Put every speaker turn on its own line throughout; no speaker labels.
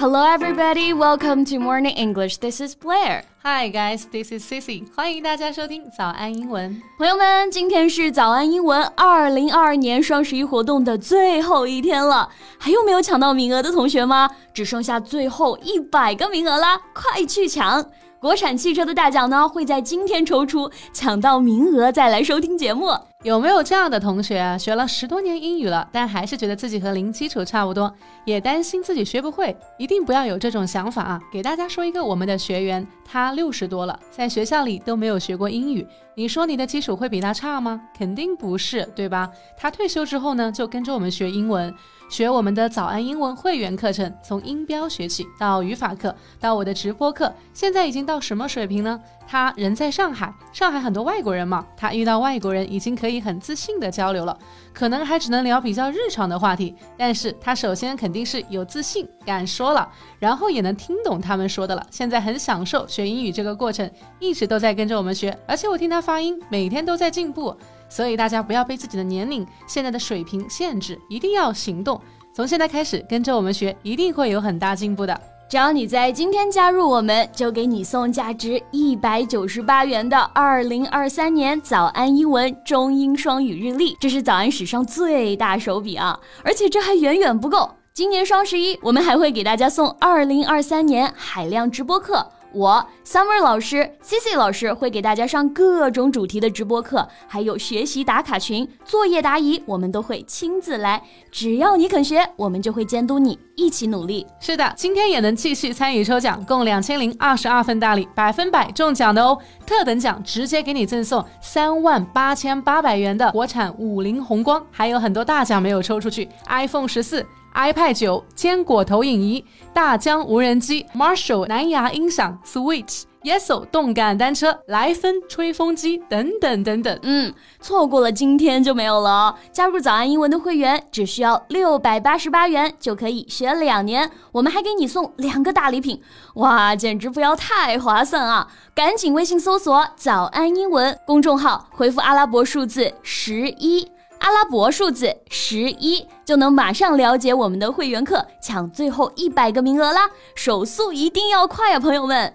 Hello, everybody. Welcome to Morning English. This is Blair.
Hi, guys. This is Cici. 欢迎大家收听早安英文。
朋友们，今天是早安英文二零二二年双十一活动的最后一天了，还有没有抢到名额的同学吗？只剩下最后一百个名额啦，快去抢！国产汽车的大奖呢，会在今天抽出，抢到名额再来收听节目。
有没有这样的同学啊？学了十多年英语了，但还是觉得自己和零基础差不多，也担心自己学不会。一定不要有这种想法啊！给大家说一个我们的学员，他六十多了，在学校里都没有学过英语。你说你的基础会比他差吗？肯定不是，对吧？他退休之后呢，就跟着我们学英文，学我们的早安英文会员课程，从音标学起到语法课，到我的直播课，现在已经到什么水平呢？他人在上海，上海很多外国人嘛，他遇到外国人已经可以很自信的交流了，可能还只能聊比较日常的话题，但是他首先肯定是有自信，敢说了，然后也能听懂他们说的了。现在很享受学英语这个过程，一直都在跟着我们学，而且我听他发音，每天都在进步。所以大家不要被自己的年龄、现在的水平限制，一定要行动。从现在开始跟着我们学，一定会有很大进步的。
只要你在今天加入我们，就给你送价值一百九十八元的二零二三年早安英文中英双语日历，这是早安史上最大手笔啊！而且这还远远不够，今年双十一我们还会给大家送二零二三年海量直播课。我 Summer 老师，Cici 老师会给大家上各种主题的直播课，还有学习打卡群、作业答疑，我们都会亲自来。只要你肯学，我们就会监督你，一起努力。
是的，今天也能继续参与抽奖，共两千零二十二份大礼，百分百中奖的哦！特等奖直接给你赠送三万八千八百元的国产五菱宏光，还有很多大奖没有抽出去，iPhone 十四。iPad 九、坚果投影仪、大疆无人机、Marshall 蓝牙音响、Switch、Yeso 动感单车、来风吹风机等等等等。
嗯，错过了今天就没有了哦。加入早安英文的会员，只需要六百八十八元就可以学两年，我们还给你送两个大礼品，哇，简直不要太划算啊！赶紧微信搜索“早安英文”公众号，回复阿拉伯数字十一。阿拉伯数字十一就能马上了解我们的会员课，抢最后一百个名额啦！手速一定要快啊，朋友们！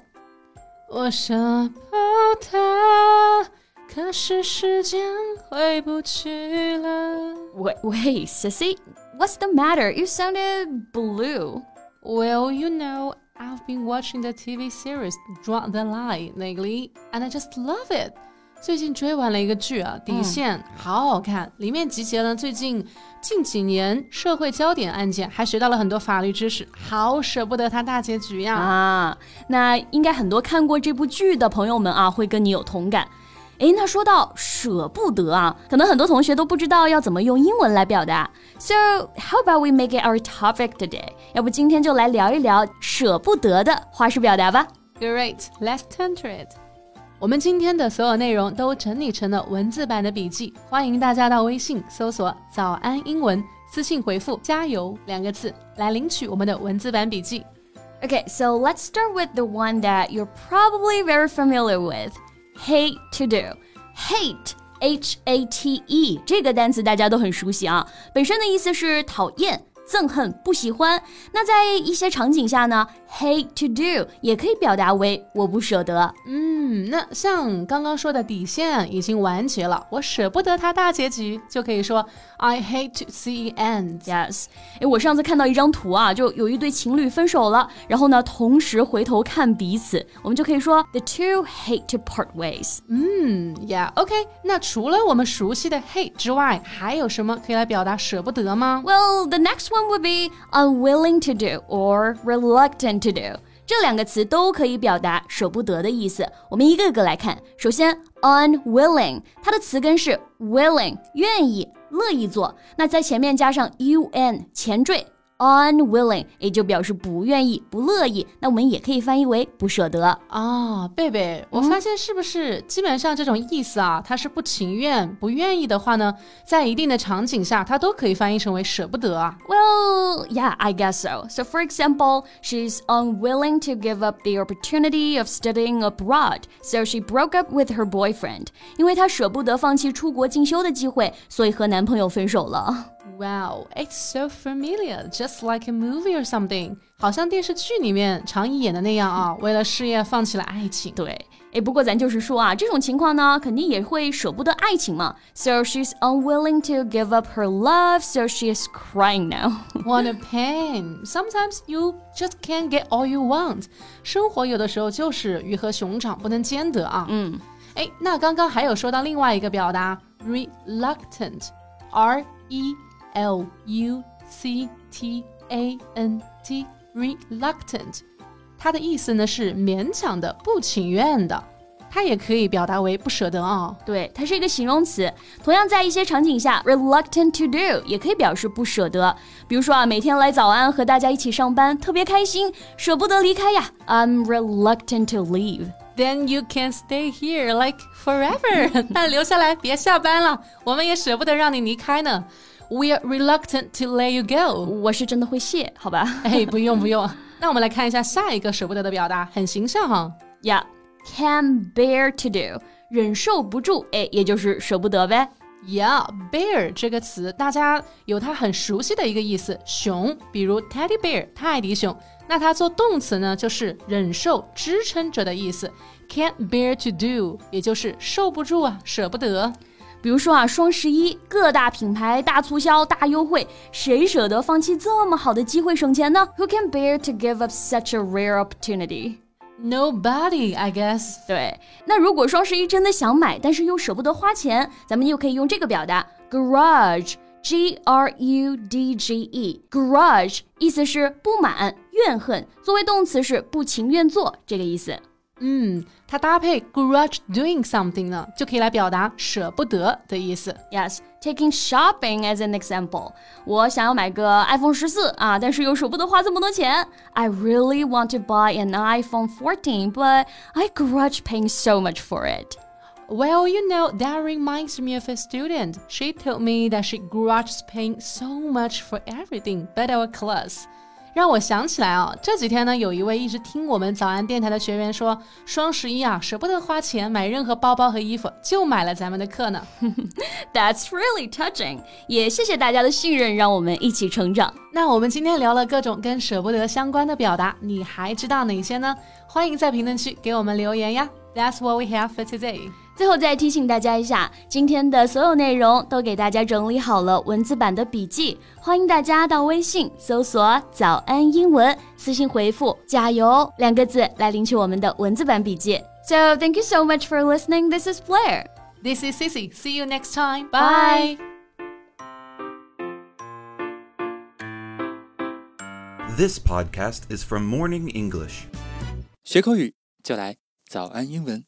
我舍不得，可是时间回不去了。
Wait, wait, Sissy, what's the matter? You sounded blue.
Well, you know, I've been watching the TV series Draw the Line lately, and I just love it. 最近追完了一个剧啊，《底线》好好看，里面集结了最近近几年社会焦点案件，还学到了很多法律知识，好舍不得它大结局呀！
啊，那应该很多看过这部剧的朋友们啊，会跟你有同感。诶，那说到舍不得啊，可能很多同学都不知道要怎么用英文来表达。So how about we make it our topic today？要不今天就来聊一聊舍不得的花式表达吧
？Great, let's turn to it. 我们今天的所有内容都整理成了文字版的笔记，欢迎大家到微信搜索“早安英文”，私信回复“加油”两个字来领取我们的文字版笔记。
Okay, so let's start with the one that you're probably very familiar with. Hate to do. Hate, H-A-T-E，这个单词大家都很熟悉啊，本身的意思是讨厌。憎恨、不喜欢。那在一些场景下呢，hate to do 也可以表达为我不舍得。
嗯，那像刚刚说的底线已经完结了，我舍不得它大结局，就可以说 I hate to see end.
Yes，哎，我上次看到一张图啊，就有一对情侣分手了，然后呢，同时回头看彼此，我们就可以说 The two hate to part ways.
嗯，Yeah，OK。那除了我们熟悉的 hate 之外，还有什么可以来表达舍不得吗
？Well, the next one would be unwilling to do or reluctant to do。这两个词都可以表达舍不得的意思。我们一个个来看。首先，unwilling，它的词根是 willing，愿意、乐意做。那在前面加上 un，前缀。unwilling 也就表示不愿意、不乐意，那我们也可以翻译为不舍得
啊。贝贝，我发现是不是基本上这种意思啊，他是不情愿、不愿意的话呢，在一定的场景下，它都可以翻译成为舍不得啊。
Well, yeah, I guess so. So, for example, she's unwilling to give up the opportunity of studying abroad, so she broke up with her boyfriend. 因为她舍不得放弃出国进修的机会，所以和男朋友分手了。
Wow, it's so familiar, just like a movie or something. 好像电视剧里面常演的那样啊，为了事业放弃了爱情。
对，哎，不过咱就是说啊，这种情况呢，肯定也会舍不得爱情嘛。So she's unwilling to give up her love, so she is crying now.
What a pain! Sometimes you just can't get all you want. 生活有的时候就是鱼和熊掌不能兼得啊。
嗯，
哎，那刚刚还有说到另外一个表达，reluctant，r e。 L U C T A N T reluctant，它的意思呢是勉强的、不情愿的。它也可以表达为不舍得啊。
对，它是一个形容词。同样，在一些场景下，reluctant to do 也可以表示不舍得。比如说啊，每天来早安和大家一起上班，特别开心，舍不得离开呀。I'm reluctant to leave.
Then you can stay here like forever. 那留下来，别下班了，我们也舍不得让你离开呢。We're reluctant to let you go。
我是真的会谢，好吧？
哎，不用不用。那我们来看一下下一个舍不得的表达，很形象哈。
Yeah，can bear to do，忍受不住，哎，也就是舍不得呗。
Yeah，bear 这个词大家有它很熟悉的一个意思，熊，比如 teddy bear 泰迪熊。那它做动词呢，就是忍受、支撑着的意思。Can't bear to do，也就是受不住啊，舍不得。
比如说啊，双十一各大品牌大促销、大优惠，谁舍得放弃这么好的机会省钱呢？Who can bear to give up such a rare opportunity?
Nobody, I guess.
对，那如果双十一真的想买，但是又舍不得花钱，咱们又可以用这个表达：grudge, g r u d g e. Grudge 意思是不满、怨恨，作为动词是不情愿做这个意思。
嗯，它搭配 grudge doing something 呢，就可以来表达舍不得的意思。
Yes, taking shopping as an example，我想要买个 iPhone 十四啊，但是又舍不得花这么多钱。I really want to buy an iPhone 14, but I grudge paying so much for it.
Well, you know, that reminds me of a student. She told me that she grudges paying so much for everything but our class. 让我想起来啊，这几天呢，有一位一直听我们早安电台的学员说，双十一啊，舍不得花钱买任何包包和衣服，就买了咱们的课呢。
That's really touching。也谢谢大家的信任，让我们一起成长。
那我们今天聊了各种跟舍不得相关的表达，你还知道哪些呢？欢迎在评论区给我们留言呀。That's what we have for today.
最后再提醒大家一下，今天的所有内容都给大家整理好了文字版的笔记，欢迎大家到微信搜索“早安英文”，私信回复“加油”两个字来领取我们的文字版笔记。So thank you so much for listening. This is Blair.
This is Sissy. See you next time. Bye.
This podcast is from Morning English.
学口语就来早安英文。